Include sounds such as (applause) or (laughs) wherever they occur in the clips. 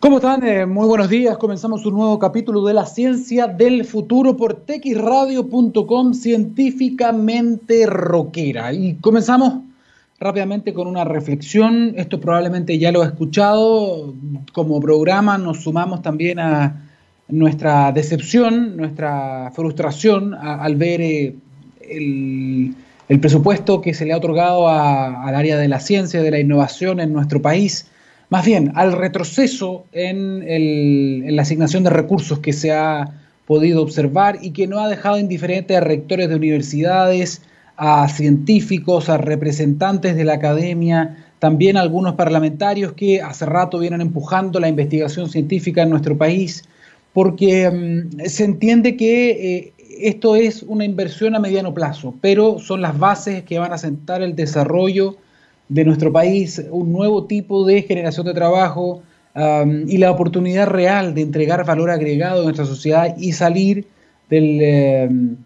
¿Cómo están? Eh, muy buenos días. Comenzamos un nuevo capítulo de la ciencia del futuro por texradio.com científicamente rockera. Y comenzamos rápidamente con una reflexión. Esto probablemente ya lo he escuchado. Como programa nos sumamos también a nuestra decepción, nuestra frustración al ver eh, el, presupuesto que se le ha otorgado al área de la ciencia, de la innovación en nuestro país más bien al retroceso en, la asignación de recursos que se ha podido observar y que no ha dejado indiferente a rectores de universidades, a científicos, a representantes de la academia, también a algunos parlamentarios que hace rato vienen empujando la investigación científica en nuestro país, porque mm, se entiende que eh, esto es una inversión a mediano plazo, pero son las bases que van a sentar el desarrollo de nuestro país, un nuevo tipo de generación de trabajo y la oportunidad real de entregar valor agregado a nuestra sociedad y salir del, em,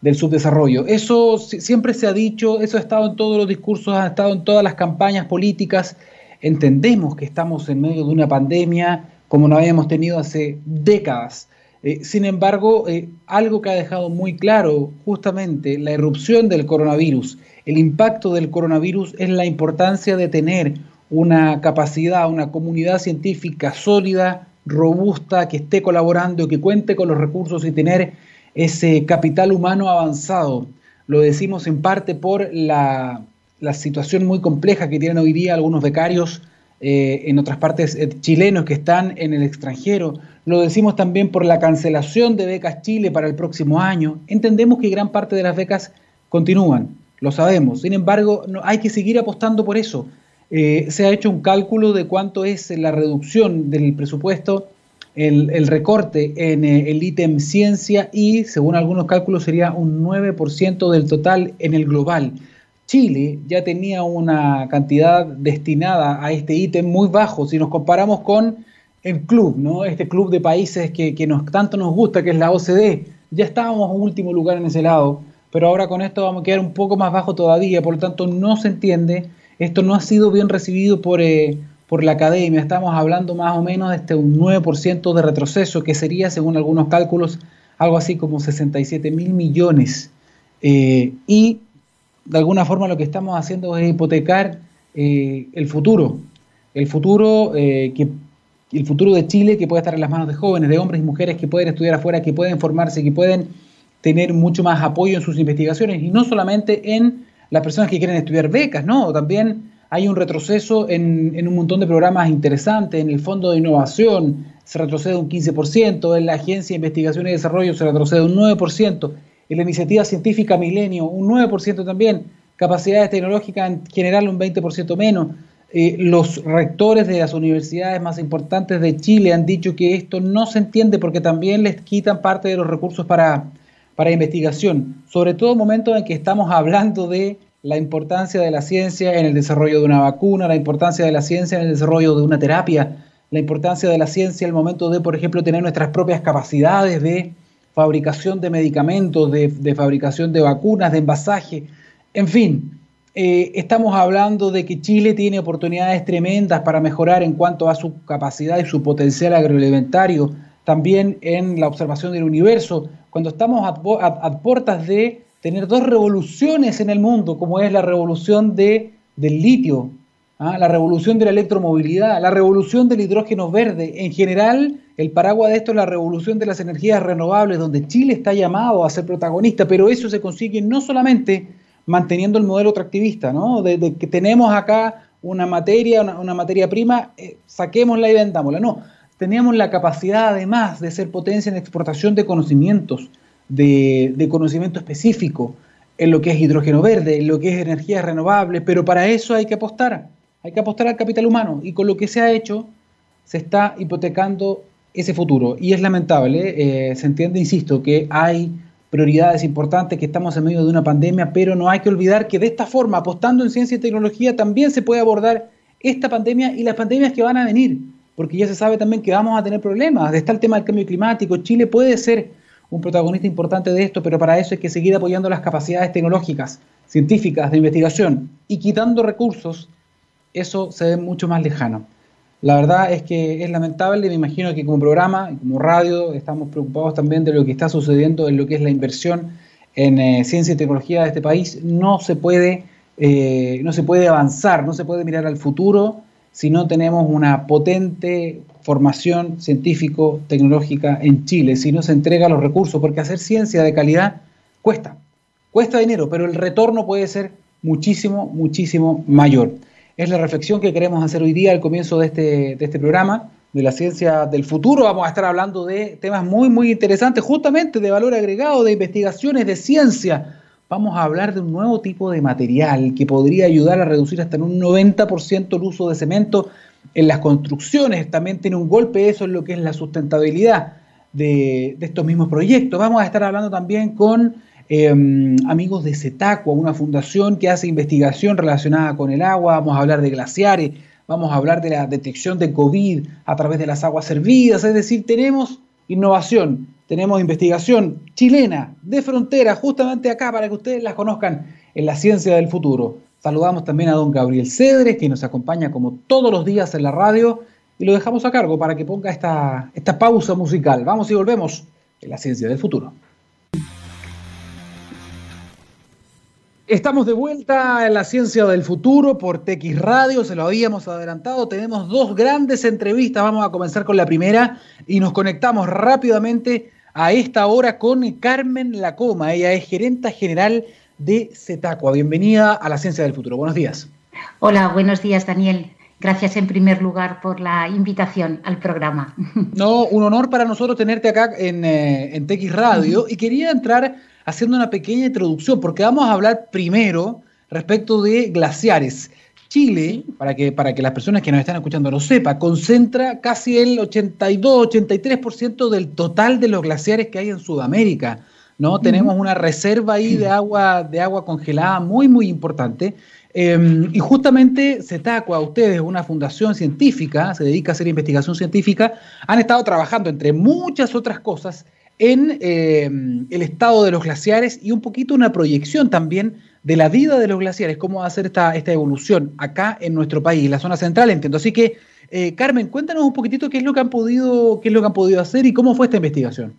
del subdesarrollo. Eso siempre se ha dicho, eso ha estado en todos los discursos, ha estado en todas las campañas políticas. Entendemos que estamos en medio de una pandemia como no habíamos tenido hace décadas. Eh, sin embargo, eh, algo que ha dejado muy claro justamente la irrupción del coronavirus el impacto del coronavirus es la importancia de tener una capacidad, una comunidad científica sólida, robusta, que esté colaborando, que cuente con los recursos y tener ese capital humano avanzado. Lo decimos en parte por la, situación muy compleja que tienen hoy día algunos becarios eh, en otras partes eh, chilenos que están en el extranjero. Lo decimos también por la cancelación de becas Chile para el próximo año. Entendemos que gran parte de las becas continúan lo sabemos. Sin embargo, no, hay que seguir apostando por eso. Eh, se ha hecho un cálculo de cuánto es la reducción del presupuesto, el, recorte en el ítem ciencia y, según algunos cálculos, sería un 9% del total en el global. Chile ya tenía una cantidad destinada a este ítem muy bajo si nos comparamos con el club, ¿no? este club de países que, nos, tanto nos gusta, que es la OCDE. Ya estábamos en último lugar en ese lado pero ahora con esto vamos a quedar un poco más bajo todavía, por lo tanto no se entiende, esto no ha sido bien recibido por, eh, por la academia, estamos hablando más o menos de este, un 9% de retroceso, que sería, según algunos cálculos, algo así como 67 mil millones. Eh, y de alguna forma lo que estamos haciendo es hipotecar eh, el futuro, el futuro que el futuro de Chile que puede estar en las manos de jóvenes, de hombres y mujeres que pueden estudiar afuera, que pueden formarse, que pueden tener mucho más apoyo en sus investigaciones. Y no solamente en las personas que quieren estudiar becas, ¿no? También hay un retroceso en, un montón de programas interesantes, en el Fondo de Innovación se retrocede un 15%, en la Agencia de Investigación y Desarrollo se retrocede un 9%, en la Iniciativa Científica Milenio un 9% también, capacidades tecnológicas en general un 20% menos. Eh, los rectores de las universidades más importantes de Chile han dicho que esto no se entiende porque también les quitan parte de los recursos para, para investigación, sobre todo en momentos en que estamos hablando de la importancia de la ciencia en el desarrollo de una vacuna, la importancia de la ciencia en el desarrollo de una terapia, la importancia de la ciencia en el momento de, por ejemplo, tener nuestras propias capacidades de fabricación de medicamentos, de, fabricación de vacunas, de envasaje, en fin, eh, estamos hablando de que Chile tiene oportunidades tremendas para mejorar en cuanto a su capacidad y su potencial agroalimentario, también en la observación del universo, cuando estamos a, puertas de tener dos revoluciones en el mundo, como es la revolución de, del litio, ¿ah? la revolución de la electromovilidad, la revolución del hidrógeno verde. En general, el paraguas de esto es la revolución de las energías renovables, donde Chile está llamado a ser protagonista, pero eso se consigue no solamente manteniendo el modelo tractivista, ¿no? de, que tenemos acá una materia, una, materia prima, eh, saquémosla y vendámosla. No, teníamos la capacidad además de ser potencia en exportación de conocimientos, de, conocimiento específico, en lo que es hidrógeno verde, en lo que es energías renovables, pero para eso hay que apostar, hay que apostar al capital humano y con lo que se ha hecho se está hipotecando ese futuro y es lamentable, eh, se entiende, insisto, que hay prioridades importantes, que estamos en medio de una pandemia, pero no hay que olvidar que de esta forma, apostando en ciencia y tecnología, también se puede abordar esta pandemia y las pandemias que van a venir porque ya se sabe también que vamos a tener problemas. Está el tema del cambio climático. Chile puede ser un protagonista importante de esto, pero para eso hay que seguir apoyando las capacidades tecnológicas, científicas, de investigación y quitando recursos, eso se ve mucho más lejano. La verdad es que es lamentable, me imagino que como programa como radio estamos preocupados también de lo que está sucediendo en lo que es la inversión en eh, ciencia y tecnología de este país. No se puede, eh, no se puede avanzar, no se puede mirar al futuro si no tenemos una potente formación científico-tecnológica en Chile, si no se entrega los recursos, porque hacer ciencia de calidad cuesta, cuesta dinero, pero el retorno puede ser muchísimo, muchísimo mayor. Es la reflexión que queremos hacer hoy día al comienzo de este, de este programa, de la ciencia del futuro. Vamos a estar hablando de temas muy, muy interesantes, justamente de valor agregado, de investigaciones, de ciencia. Vamos a hablar de un nuevo tipo de material que podría ayudar a reducir hasta un 90% el uso de cemento en las construcciones. También tiene un golpe eso en lo que es la sustentabilidad de estos mismos proyectos. Vamos a estar hablando también con Em, amigos de CETACUA, una fundación que hace investigación relacionada con el agua, vamos a hablar de glaciares, vamos a hablar de la detección de COVID a través de las aguas servidas, es decir, tenemos innovación, tenemos investigación chilena de frontera justamente acá para que ustedes las conozcan en la ciencia del futuro. Saludamos también a don Gabriel Cedres, que nos acompaña como todos los días en la radio, y lo dejamos a cargo para que ponga esta, esta pausa musical. Vamos y volvemos en la ciencia del futuro. Estamos de vuelta en la ciencia del futuro por TX Radio, se lo habíamos adelantado, tenemos dos grandes entrevistas, vamos a comenzar con la primera y nos conectamos rápidamente a esta hora con Carmen Lacoma, ella es gerenta general de CETACUA. Bienvenida a la ciencia del futuro, buenos días. Hola, buenos días Daniel. Gracias en primer lugar por la invitación al programa. (laughs) No, un honor para nosotros tenerte acá en, eh, en TX Radio y quería entrar haciendo una pequeña introducción, porque vamos a hablar primero respecto de glaciares. Chile, para que, para que las personas que nos están escuchando lo sepan, concentra casi el 82-83% del total de los glaciares que hay en Sudamérica. ¿no? Tenemos una reserva ahí de agua, de agua congelada muy, muy importante. Em, y justamente CETACUA, ustedes, una fundación científica, se dedica a hacer investigación científica, han estado trabajando, entre muchas otras cosas, en eh, el estado de los glaciares y un poquito una proyección también de la vida de los glaciares, cómo va a ser esta, evolución acá en nuestro país, la zona central, entiendo. Así que, eh, Carmen, cuéntanos un poquitito qué es lo que han podido, qué es lo que han podido hacer y cómo fue esta investigación.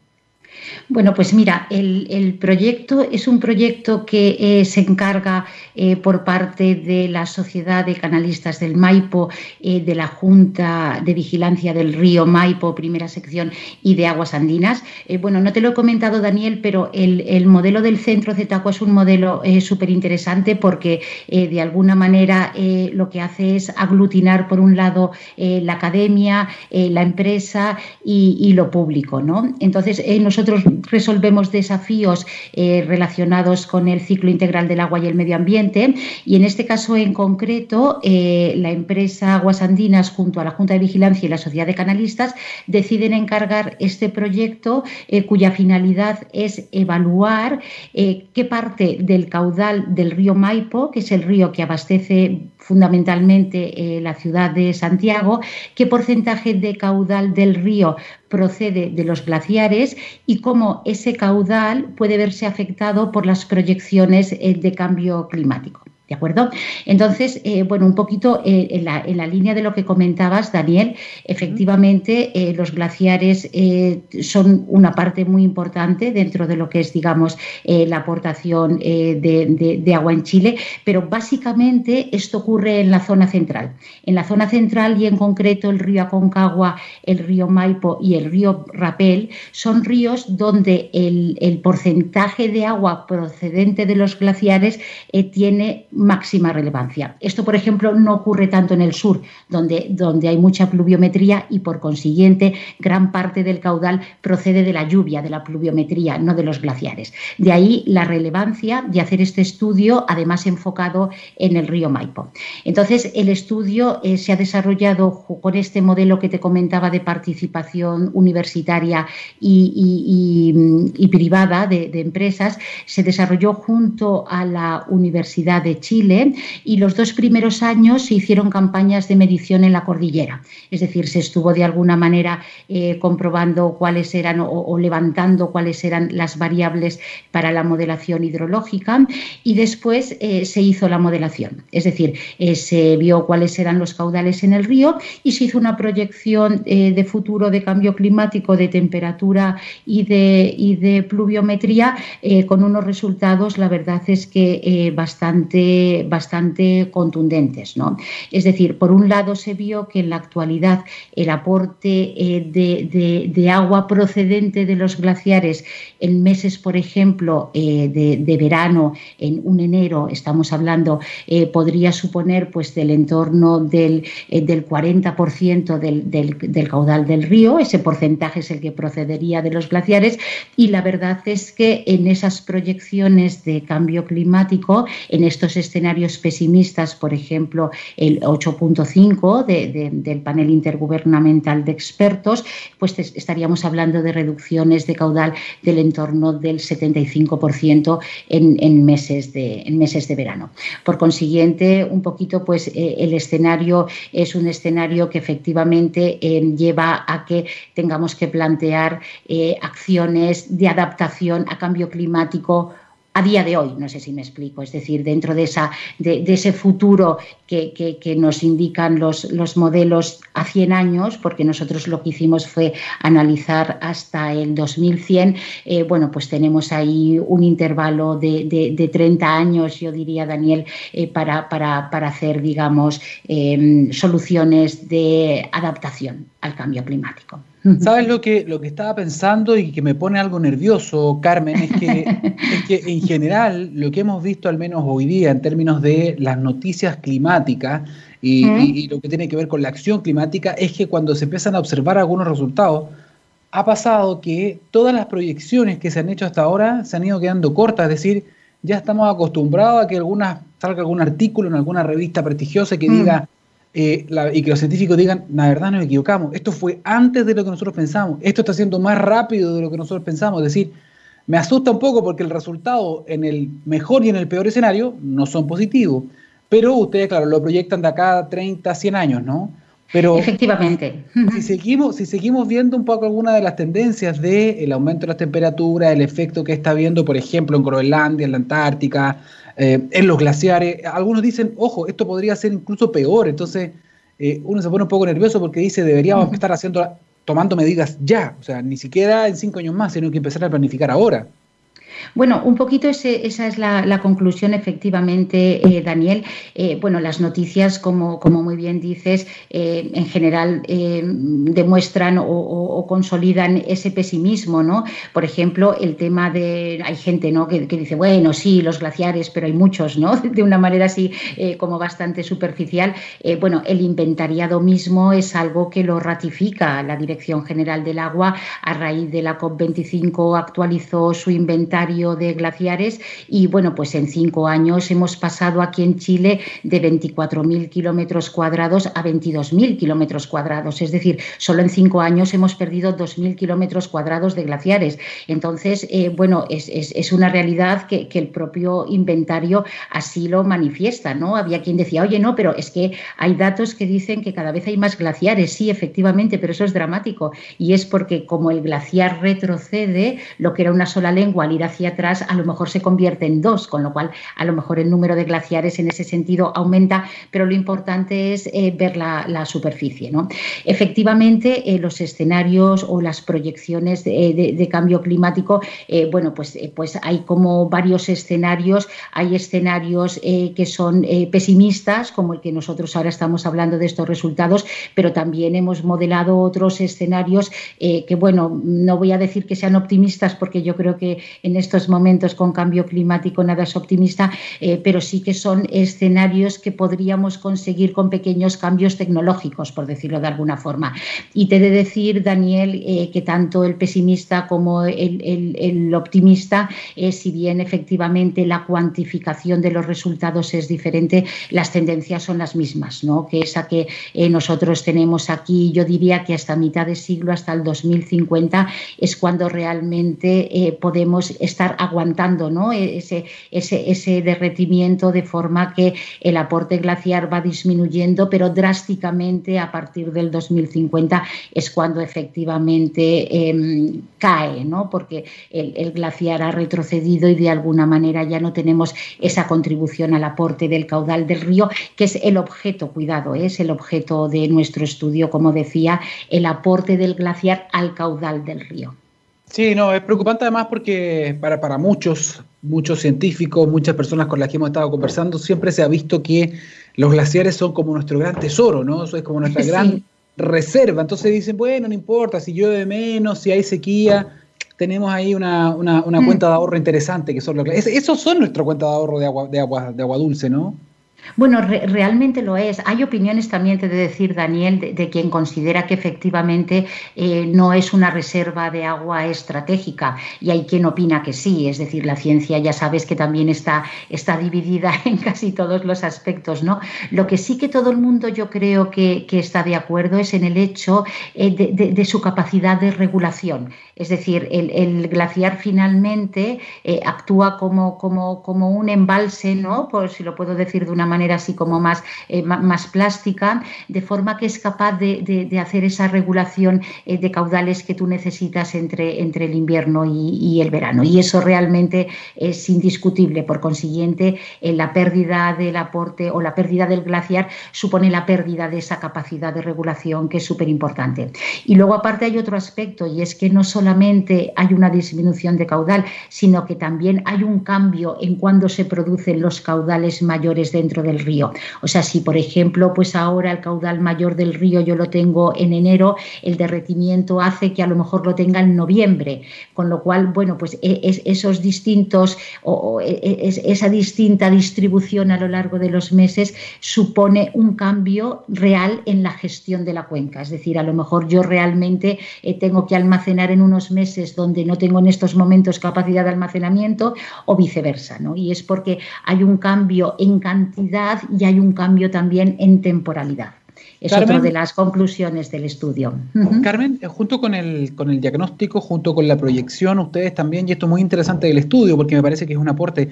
Bueno, pues mira, el, proyecto es un proyecto que eh, se encarga eh, por parte de la Sociedad de Canalistas del Maipo, eh, de la Junta de Vigilancia del Río Maipo, primera sección, y de Aguas Andinas. bueno, no te lo he comentado, Daniel, pero el, modelo del centro Zetaco es un modelo súper interesante porque de alguna manera lo que hace es aglutinar, por un lado, la academia, la empresa y, y, lo público. ¿no? Entonces, nosotros resolvemos desafíos eh, relacionados con el ciclo integral del agua y el medio ambiente. Y en este caso en concreto eh, la empresa Aguas Andinas junto a la Junta de Vigilancia y la Sociedad de Canalistas deciden encargar este proyecto eh, cuya finalidad es evaluar qué parte del caudal del río Maipo, que es el río que abastece fundamentalmente la ciudad de Santiago, qué porcentaje de caudal del río procede de los glaciares y cómo ese caudal puede verse afectado por las proyecciones eh, de cambio climático. ¿De acuerdo? Entonces, eh, bueno, un poquito eh, en, la, línea de lo que comentabas, Daniel, efectivamente eh, los glaciares son una parte muy importante dentro de lo que es, digamos, la aportación de, de, agua en Chile, pero básicamente esto ocurre en la zona central. En la zona central y en concreto el río Aconcagua, el río Maipo y el río Rapel son ríos donde el, el porcentaje de agua procedente de los glaciares tiene máxima relevancia. Esto, por ejemplo, no ocurre tanto en el sur, donde, donde hay mucha pluviometría y, por consiguiente, gran parte del caudal procede de la lluvia, de la pluviometría, no de los glaciares. De ahí la relevancia de hacer este estudio, además enfocado en el río Maipo. Entonces, el estudio eh, se ha desarrollado con este modelo que te comentaba de participación universitaria y, privada de, de empresas, se desarrolló junto a la Universidad de Chile Chile y los dos primeros años se hicieron campañas de medición en la cordillera, es decir, se estuvo de alguna manera eh, comprobando cuáles eran o, levantando cuáles eran las variables para la modelación hidrológica y después eh, se hizo la modelación, es decir, eh, se vio cuáles eran los caudales en el río y se hizo una proyección de futuro de cambio climático, de temperatura y de, y de pluviometría con unos resultados, la verdad es que bastante, bastante contundentes. ¿no? Es decir, por un lado se vio que en la actualidad el aporte de, de agua procedente de los glaciares en meses, por ejemplo, eh, de, verano, en un enero, estamos hablando, eh, podría suponer pues del entorno del, eh, del 40% del, del, caudal del río, ese porcentaje es el que procedería de los glaciares y la verdad es que en esas proyecciones de cambio climático, en estos escenarios pesimistas, por ejemplo, el 8.5 del panel intergubernamental de expertos, pues estaríamos hablando de reducciones de caudal del en torno del 75% en, meses de, meses de verano. Por consiguiente, un poquito, pues eh, el escenario es un escenario que efectivamente eh, lleva a que tengamos que plantear eh, acciones de adaptación a cambio climático a día de hoy, no sé si me explico, es decir, dentro de, esa, de, ese futuro que, nos indican los, los, modelos a 100 años, porque nosotros lo que hicimos fue analizar hasta el 2100, eh, bueno, pues tenemos ahí un intervalo de, 30 años, yo diría, Daniel, eh, para, hacer, digamos, em, soluciones de adaptación al cambio climático. ¿Sabes lo que, lo que estaba pensando y que me pone algo nervioso, Carmen? Es que, (laughs) que en general lo que hemos visto, al menos hoy día, en términos de las noticias climáticas y, lo que tiene que ver con la acción climática, es que cuando se empiezan a observar algunos resultados, ha pasado que todas las proyecciones que se han hecho hasta ahora se han ido quedando cortas, es decir, ya estamos acostumbrados a que alguna, salga algún artículo en alguna revista prestigiosa que diga eh, y que los científicos digan, la verdad nos equivocamos, esto fue antes de lo que nosotros pensamos, esto está siendo más rápido de lo que nosotros pensamos, es decir, me asusta un poco porque el resultado en el mejor y en el peor escenario no son positivos, pero ustedes, claro, lo proyectan de acá 30, 100 años, ¿no? Pero Efectivamente. Si seguimos, si seguimos viendo un poco algunas de las tendencias del aumento de las temperaturas, el efecto que está viendo, por ejemplo, en Groenlandia, en la Antártica, eh, en los glaciares. Algunos dicen, ojo, esto podría ser incluso peor. Entonces, eh, uno se pone un poco nervioso porque dice, deberíamos estar haciendo, tomando medidas ya. O sea, ni siquiera en cinco años más, sino que empezar a planificar ahora. Bueno, un poquito esa es la, conclusión, efectivamente, eh, Daniel. Eh, bueno, las noticias, como, muy bien dices, eh, en general demuestran o, consolidan ese pesimismo, ¿no? Por ejemplo, el tema de. Hay gente ¿no? que, dice, bueno, sí, los glaciares, pero hay muchos, ¿no? (laughs) De una manera así como bastante superficial. bueno, el inventariado mismo es algo que lo ratifica la Dirección General del Agua a raíz de la COP25 actualizó su inventario de glaciares y bueno, pues en cinco años hemos pasado aquí en Chile de 24.000 kilómetros cuadrados a 22.000 kilómetros cuadrados. Es decir, solo en cinco años hemos perdido 2.000 kilómetros cuadrados de glaciares. Entonces, eh, bueno, es, es, una realidad que, que, el propio inventario así lo manifiesta, ¿no? Había quien decía, oye, no, pero es que hay datos que dicen que cada vez hay más glaciares. Sí, efectivamente, pero eso es dramático. Y es porque como el glaciar retrocede, lo que era una sola lengua al ir hacia hacia atrás, a lo mejor se convierte en dos, con lo cual a lo mejor el número de glaciares en ese sentido aumenta, pero lo importante es eh, ver la, superficie. ¿no? Efectivamente, eh, los escenarios o las proyecciones de, cambio climático, eh, bueno, pues, pues hay como varios escenarios, hay escenarios que son pesimistas, como el que nosotros ahora estamos hablando de estos resultados, pero también hemos modelado otros escenarios que, bueno, no voy a decir que sean optimistas porque yo creo que en estos momentos con cambio climático nada es optimista, eh, pero sí que son escenarios que podríamos conseguir con pequeños cambios tecnológicos, por decirlo de alguna forma. Y te he de decir, Daniel, eh, que tanto el pesimista como el, optimista, eh, si bien efectivamente la cuantificación de los resultados es diferente, las tendencias son las mismas, ¿no? que esa que nosotros tenemos aquí, yo diría que hasta mitad de siglo, hasta el 2050, es cuando realmente podemos estar estar aguantando ¿no? E, ese, ese, ese derretimiento de forma que el aporte glaciar va disminuyendo, pero drásticamente a partir del 2050 es cuando efectivamente em, cae, ¿no? porque el, glaciar ha retrocedido y de alguna manera ya no tenemos esa contribución al aporte del caudal del río, que es el objeto, cuidado, ¿eh? es el objeto de nuestro estudio, como decía, el aporte del glaciar al caudal del río. Sí, no, es preocupante además porque para, para muchos, muchos científicos, muchas personas con las que hemos estado conversando, siempre se ha visto que los glaciares son como nuestro gran tesoro, ¿no? Eso es como nuestra (laughs) gran reserva. Entonces dicen, bueno, no importa si llueve menos, si hay sequía, tenemos ahí una, una, una mm. cuenta de ahorro interesante que son los Esos son nuestra cuenta de ahorro de agua, de agua, de agua dulce, ¿no? Bueno, realmente lo es. Hay opiniones también, te de decir, Daniel, de, quien considera que efectivamente eh, no es una reserva de agua estratégica y hay quien opina que sí. Es decir, la ciencia ya sabes que también está, está dividida (laughs) en casi todos los aspectos, ¿no? Lo que sí que todo el mundo yo creo que, está de acuerdo es en el hecho eh, de, su capacidad de regulación. Es decir, el, glaciar finalmente eh, actúa como, como, como un embalse, ¿no? Por si lo puedo decir de una manera así como más, eh, más plástica, de forma que es capaz de, hacer esa regulación eh, de caudales que tú necesitas entre, entre el invierno y, el verano. Y eso realmente es indiscutible. Por consiguiente, eh, la pérdida del aporte o la pérdida del glaciar supone la pérdida de esa capacidad de regulación que es súper importante. Y luego aparte hay otro aspecto y es que no solamente hay una disminución de caudal, sino que también hay un cambio en cuando se producen los caudales mayores dentro del río. O sea, si por ejemplo, pues ahora el caudal mayor del río yo lo tengo en enero, el derretimiento hace que a lo mejor lo tenga en noviembre, con lo cual, bueno, pues e, esos distintos o e, e, esa distinta distribución a lo largo de los meses supone un cambio real en la gestión de la cuenca. Es decir, a lo mejor yo realmente eh, tengo que almacenar en unos meses donde no tengo en estos momentos capacidad de almacenamiento o viceversa, ¿no? Y es porque hay un cambio en cantidad y hay un cambio también en temporalidad. Es otra de las conclusiones del estudio. Carmen, eh, junto con el, con el diagnóstico, junto con la proyección, ustedes también, y esto es muy interesante del estudio, porque me parece que es un aporte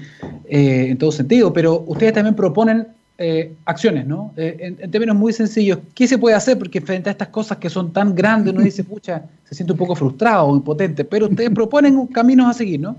eh, en todo sentido, pero ustedes también proponen eh, acciones, ¿no? en, términos muy sencillos, ¿qué se puede hacer? Porque frente a estas cosas que son tan grandes, uno dice, (laughs) pucha, se siente un poco frustrado o impotente, pero ustedes proponen caminos a seguir, ¿no?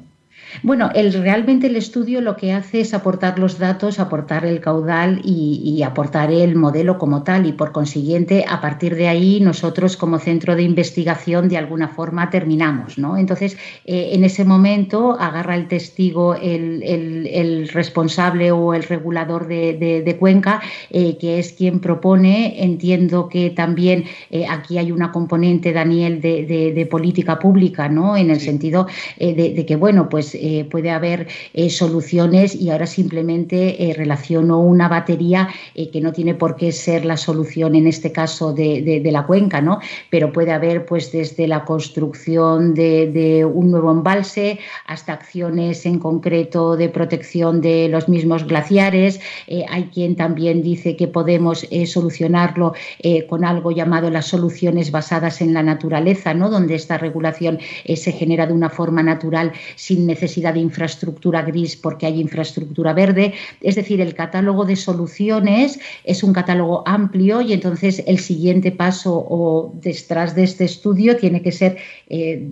Bueno, el, realmente el estudio lo que hace es aportar los datos, aportar el caudal y, aportar el modelo como tal y por consiguiente a partir de ahí nosotros como centro de investigación de alguna forma terminamos. ¿no? Entonces, eh, en ese momento agarra el testigo el, responsable o el regulador de, Cuenca, eh, que es quien propone. Entiendo que también eh, aquí hay una componente, Daniel, de, política pública, ¿no? en el sentido de, que, bueno, pues eh, puede haber eh, soluciones y ahora simplemente eh, relaciono una batería que no tiene por qué ser la solución en este caso de, la cuenca, ¿no? Pero puede haber pues desde la construcción de, un nuevo embalse hasta acciones en concreto de protección de los mismos glaciares. hay quien también dice que podemos solucionarlo con algo llamado las soluciones basadas en la naturaleza, ¿no? Donde esta regulación se genera de una forma natural sin necesidad de infraestructura gris porque hay infraestructura verde. Es decir, el catálogo de soluciones es un catálogo amplio y entonces el siguiente paso o detrás de este estudio tiene que ser eh,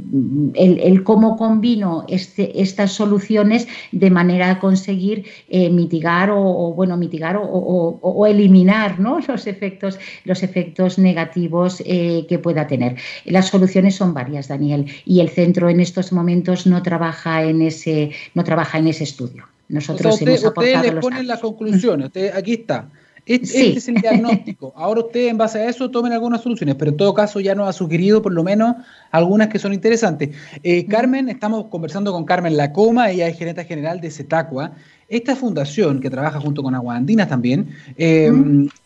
el, cómo combino este, estas soluciones de manera a conseguir eh, mitigar o, bueno mitigar o, eliminar (laughs) los efectos los efectos negativos eh, que pueda tener. Las soluciones son varias, Daniel, y el centro en estos momentos no trabaja en no trabaja en ese estudio. Nosotros usted, hemos aportado le ponen las conclusiones, (laughs) aquí está. Este, este, es el diagnóstico. Ahora usted en base a eso tomen algunas soluciones, pero en todo caso ya nos ha sugerido por lo menos algunas que son interesantes. Eh, Carmen, estamos conversando con Carmen Lacoma, ella es gerente general de Cetacua. Esta fundación, que trabaja junto con Aguandinas también, eh,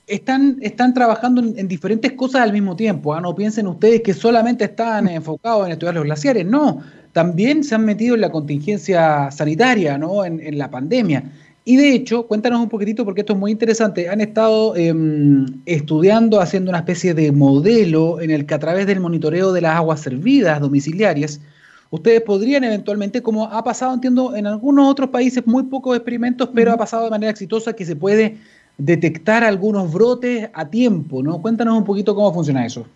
están, están trabajando en, diferentes cosas al mismo tiempo. ¿ah? No piensen ustedes que solamente están enfocados en estudiar los glaciares, no también se han metido en la contingencia sanitaria, ¿no? en, la pandemia. Y de hecho, cuéntanos un poquitito, porque esto es muy interesante, han estado em, estudiando, haciendo una especie de modelo en el que a través del monitoreo de las aguas servidas domiciliarias, ustedes podrían eventualmente, como ha pasado, entiendo, en algunos otros países, muy pocos experimentos, pero ha pasado de manera exitosa que se puede detectar algunos brotes a tiempo, ¿no? Cuéntanos un poquito cómo funciona eso.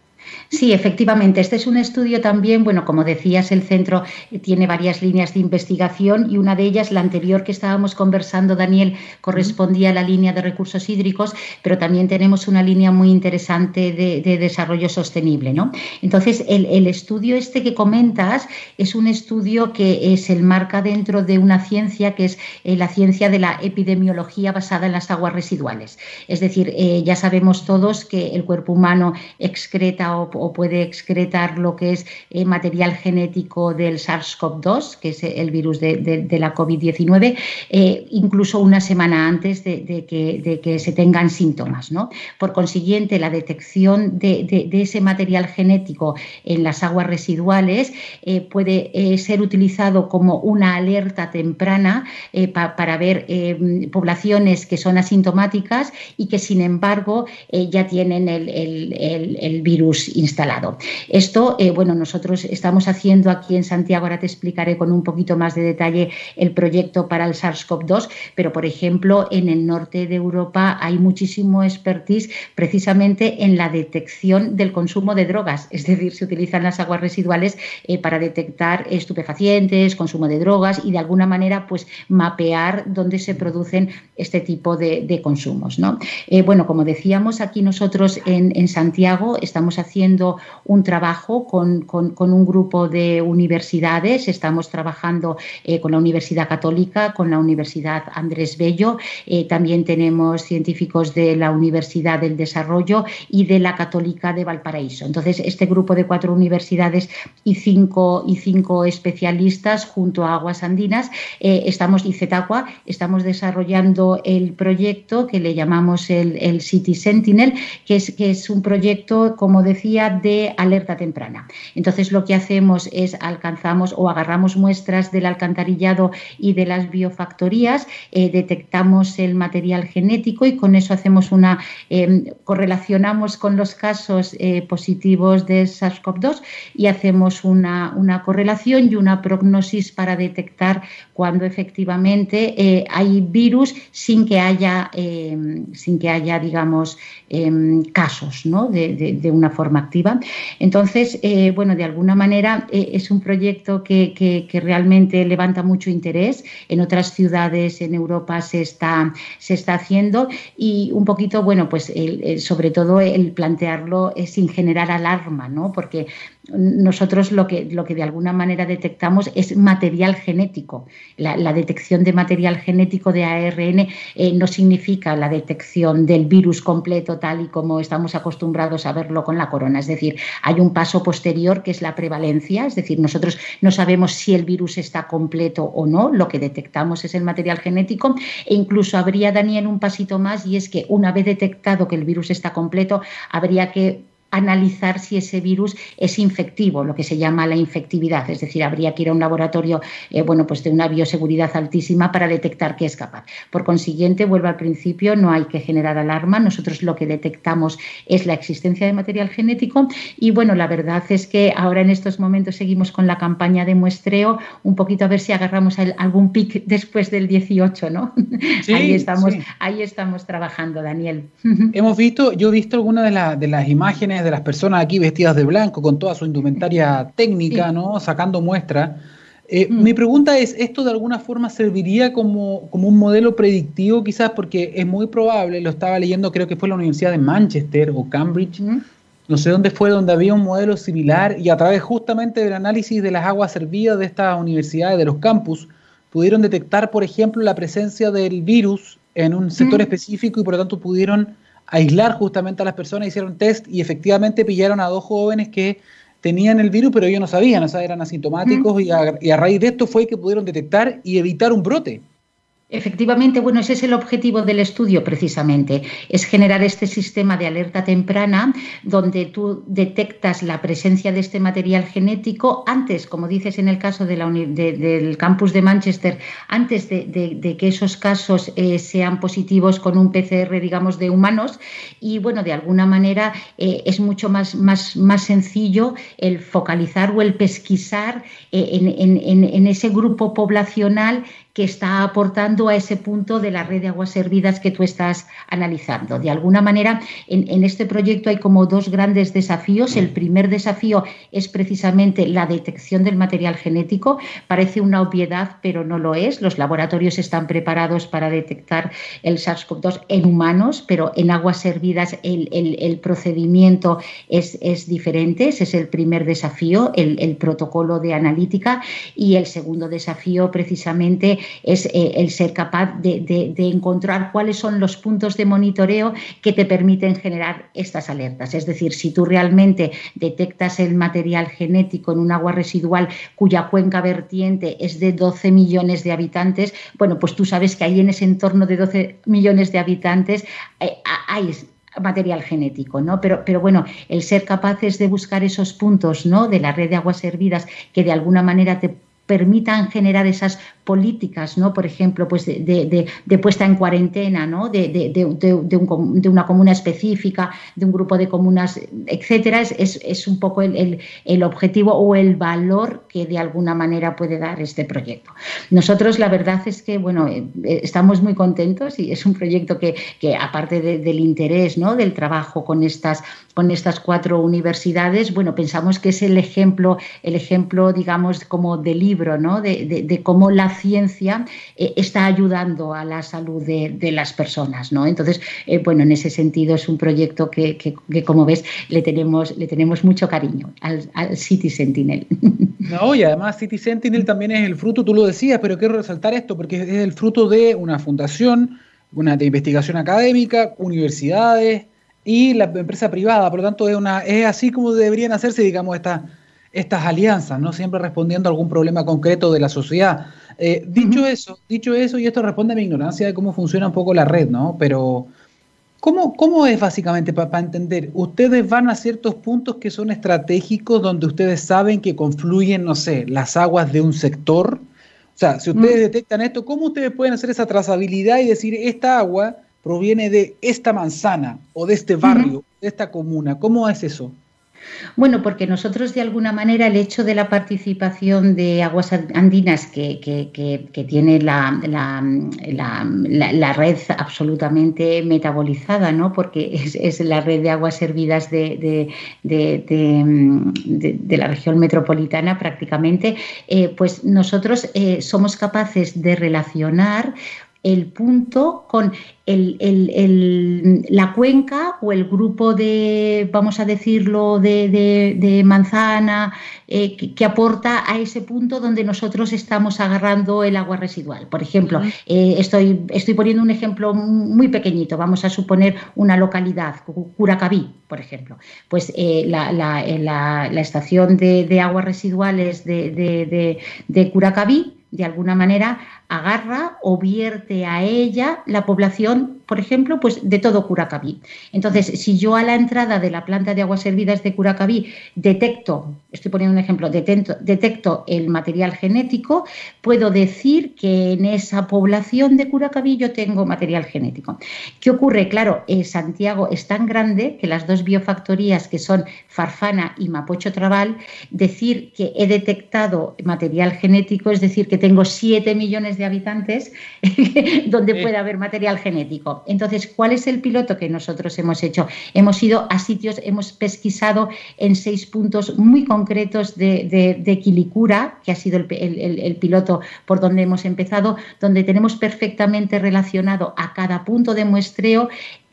Sí, efectivamente. Este es un estudio también, bueno, como decías, el centro tiene varias líneas de investigación y una de ellas, la anterior que estábamos conversando, Daniel, correspondía a la línea de recursos hídricos, pero también tenemos una línea muy interesante de, desarrollo sostenible, ¿no? Entonces, el, estudio este que comentas es un estudio que se enmarca dentro de una ciencia que es eh, la ciencia de la epidemiología basada en las aguas residuales. Es decir, eh, ya sabemos todos que el cuerpo humano excreta o, puede excretar lo que es eh, material genético del SARS-CoV-2, que es el virus de, la COVID-19, eh, incluso una semana antes de, que, se tengan síntomas. Por consiguiente, la detección de, ese material genético en las aguas residuales eh, puede ser utilizado como una alerta temprana para ver poblaciones que son asintomáticas y que, sin embargo, ya tienen el virus instalado. Esto, eh, bueno, nosotros estamos haciendo aquí en Santiago, ahora te explicaré con un poquito más de detalle el proyecto para el SARS-CoV-2, pero por ejemplo, en el norte de Europa hay muchísimo expertise precisamente en la detección del consumo de drogas, es decir, se utilizan las aguas residuales eh, para detectar estupefacientes, consumo de drogas y de alguna manera pues mapear dónde se producen este tipo de, consumos. ¿no? Eh, bueno, como decíamos aquí nosotros en, en Santiago estamos haciendo haciendo un trabajo con, un grupo de universidades. Estamos trabajando eh, con la Universidad Católica, con la Universidad Andrés Bello. Eh, también tenemos científicos de la Universidad del Desarrollo y de la Católica de Valparaíso. Entonces, este grupo de cuatro universidades y cinco, y cinco especialistas junto a Aguas Andinas, eh, estamos, y Zetagua, estamos desarrollando el proyecto que le llamamos el, el City Sentinel, que es, que es un proyecto, como decía, de alerta temprana. Entonces lo que hacemos es alcanzamos o agarramos muestras del alcantarillado y de las biofactorías, eh, detectamos el material genético y con eso hacemos una em, correlacionamos con los casos eh, positivos de SARS-CoV-2 y hacemos una, una, correlación y una prognosis para detectar cuando efectivamente eh, hay virus sin que haya sin que haya digamos em, casos ¿no? de, de una forma activa. Entonces, eh, bueno, de alguna manera eh, es un proyecto que, realmente levanta mucho interés. En otras ciudades en Europa se está, se está haciendo y un poquito, bueno, pues sobre todo el plantearlo sin generar alarma, ¿no? Porque nosotros lo que, lo que de alguna manera detectamos es material genético. La, detección de material genético de ARN eh, no significa la detección del virus completo tal y como estamos acostumbrados a verlo con la corona. Es decir, hay un paso posterior que es la prevalencia, es decir, nosotros no sabemos si el virus está completo o no, lo que detectamos es el material genético e incluso habría, Daniel, un pasito más y es que una vez detectado que el virus está completo, habría que analizar si ese virus es infectivo, lo que se llama la infectividad, es decir, habría que ir a un laboratorio eh, bueno, pues de una bioseguridad altísima para detectar que es capaz. Por consiguiente, vuelvo al principio, no hay que generar alarma, nosotros lo que detectamos es la existencia de material genético y bueno, la verdad es que ahora en estos momentos seguimos con la campaña de muestreo, un poquito a ver si agarramos algún pic después del 18, ¿no? ahí, estamos, ahí estamos trabajando, Daniel. Hemos visto, yo he visto algunas de, de las imágenes de las personas aquí vestidas de blanco con toda su indumentaria técnica, ¿no? Sacando muestras. Eh, mm. Mi pregunta es, ¿esto de alguna forma serviría como, como, un modelo predictivo quizás? Porque es muy probable, lo estaba leyendo, creo que fue la Universidad de Manchester o Cambridge, mm. no sé dónde fue, donde había un modelo similar y a través justamente del análisis de las aguas servidas de estas universidades, de los campus, pudieron detectar, por ejemplo, la presencia del virus en un sector mm. específico y por lo tanto pudieron aislar justamente a las personas, hicieron test y efectivamente pillaron a dos jóvenes que tenían el virus, pero ellos no sabían, o sea, eran asintomáticos y, a, raíz de esto fue que pudieron detectar y evitar un brote. Efectivamente, bueno, ese es el objetivo del estudio precisamente, es generar este sistema de alerta temprana donde tú detectas la presencia de este material genético antes, como dices en el caso del campus de Manchester, antes de, que esos casos eh, sean positivos con un PCR, digamos, de humanos. Y bueno, de alguna manera eh, es mucho más, más, más sencillo el focalizar o el pesquisar eh, en ese grupo poblacional que está aportando a ese punto de la red de aguas servidas que tú estás analizando. De alguna manera, en, este proyecto hay como dos grandes desafíos. El primer desafío es precisamente la detección del material genético. Parece una obviedad, pero no lo es. Los laboratorios están preparados para detectar el SARS-CoV-2 en humanos, pero en aguas servidas el, procedimiento es, diferente. Ese es el primer desafío, el, el protocolo de analítica. Y el segundo desafío, precisamente, es eh, el ser capaz de, encontrar cuáles son los puntos de monitoreo que te permiten generar estas alertas. Es decir, si tú realmente detectas el material genético en un agua residual cuya cuenca vertiente es de 12 millones de habitantes, bueno, pues tú sabes que ahí en ese entorno de 12 millones de habitantes eh, hay material genético, ¿no? Pero, pero bueno, el ser capaces de buscar esos puntos, ¿no? De la red de aguas hervidas que de alguna manera te permitan generar esas políticas, ¿no? Por ejemplo, pues de, puesta en cuarentena, ¿no? De, una comuna específica, de un grupo de comunas, etcétera, es, un poco el, objetivo o el valor que de alguna manera puede dar este proyecto. Nosotros la verdad es que, bueno, eh, estamos muy contentos y es un proyecto que, aparte del interés, ¿no? Del trabajo con estas, con estas cuatro universidades, bueno, pensamos que es el ejemplo, el ejemplo, digamos, como de libro, ¿no? De, cómo la ciencia eh, está ayudando a la salud de, las personas. ¿no? Entonces, eh, bueno, en ese sentido es un proyecto que, como ves, le tenemos, le tenemos mucho cariño al, City Sentinel. (laughs) No, y además City Sentinel también es el fruto, tú lo decías, pero quiero resaltar esto porque es el fruto de una fundación, una de investigación académica, universidades y la empresa privada. Por lo tanto, es, una, es así como deberían hacerse, digamos, estas estas alianzas, ¿no? Siempre respondiendo a algún problema concreto de la sociedad. Eh, dicho eso, dicho eso, y esto responde a mi ignorancia de cómo funciona un poco la red, ¿no? Pero, ¿cómo, cómo es básicamente para entender? Ustedes van a ciertos puntos que son estratégicos donde ustedes saben que confluyen, no sé, las aguas de un sector. O sea, si ustedes detectan esto, ¿cómo ustedes pueden hacer esa trazabilidad y decir, esta agua proviene de esta manzana o de este barrio, de esta comuna? ¿Cómo es eso? Bueno, porque nosotros de alguna manera el hecho de la participación de aguas andinas que, tiene la, red absolutamente metabolizada, ¿no? porque es, la red de aguas servidas de, la región metropolitana prácticamente, eh, pues nosotros eh, somos capaces de relacionar el punto con la cuenca o el grupo de, vamos a decirlo, de, manzana eh, que, aporta a ese punto donde nosotros estamos agarrando el agua residual. Por ejemplo, eh, estoy, estoy poniendo un ejemplo muy pequeñito, vamos a suponer una localidad, Curacaví, por ejemplo. Pues eh, la, estación de, aguas residuales de, de Curacaví, de alguna manera, agarra o vierte a ella la población, por ejemplo, pues de todo Curacaví. Entonces, si yo a la entrada de la planta de aguas servidas de Curacaví detecto, estoy poniendo un ejemplo, detecto, el material genético, puedo decir que en esa población de Curacaví yo tengo material genético. ¿Qué ocurre? Claro, Santiago es tan grande que las dos biofactorías que son Farfana y Mapocho Trabal, decir que he detectado material genético, es decir, que tengo 7 millones de habitantes (laughs) donde puede haber material genético. Entonces, ¿cuál es el piloto que nosotros hemos hecho? Hemos ido a sitios, hemos pesquisado en seis puntos muy concretos de, de, Quilicura, que ha sido el, piloto por donde hemos empezado, donde tenemos perfectamente relacionado a cada punto de muestreo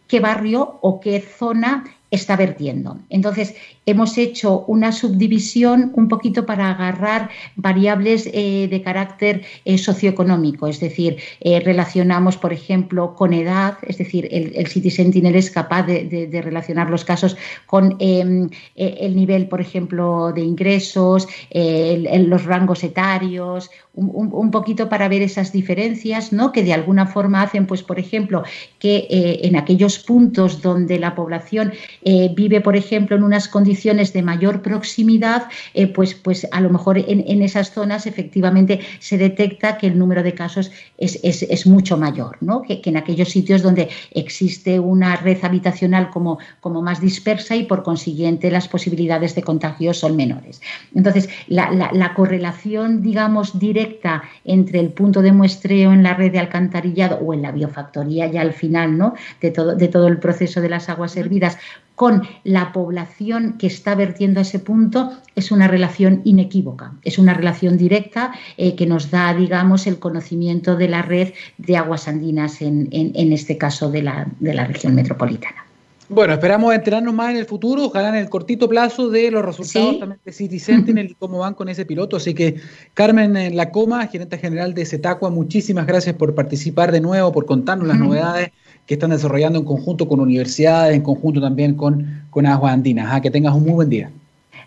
qué barrio o qué zona está vertiendo. Entonces, hemos hecho una subdivisión un poquito para agarrar variables eh, de carácter eh, socioeconómico, es decir, eh, relacionamos, por ejemplo, con edad, es decir, el, City Sentinel es capaz de, relacionar los casos con em, el nivel, por ejemplo, de ingresos, los rangos etarios, un, poquito para ver esas diferencias, ¿no? Que de alguna forma hacen, pues, por ejemplo, que en aquellos puntos donde la población vive, por ejemplo, en unas condiciones de mayor proximidad, eh, pues, pues a lo mejor en, esas zonas efectivamente se detecta que el número de casos es, mucho mayor, ¿no? que, en aquellos sitios donde existe una red habitacional como, como más dispersa y por consiguiente las posibilidades de contagio son menores. Entonces, la, correlación, digamos, directa entre el punto de muestreo en la red de alcantarillado o en la biofactoría ya al final ¿no? de, todo, de todo el proceso de las aguas hervidas con la población que está vertiendo a ese punto es una relación inequívoca, es una relación directa eh, que nos da, digamos, el conocimiento de la red de aguas andinas en, este caso de la, región metropolitana. Bueno, esperamos enterarnos más en el futuro, ojalá en el cortito plazo de los resultados también de City Sentinel y cómo van con ese piloto. Así que Carmen eh, Lacoma, gerente general de Cetacua, muchísimas gracias por participar de nuevo, por contarnos las novedades que están desarrollando en conjunto con universidades, en conjunto también con, con Aguas Andinas. Ah, que tengas un muy buen día.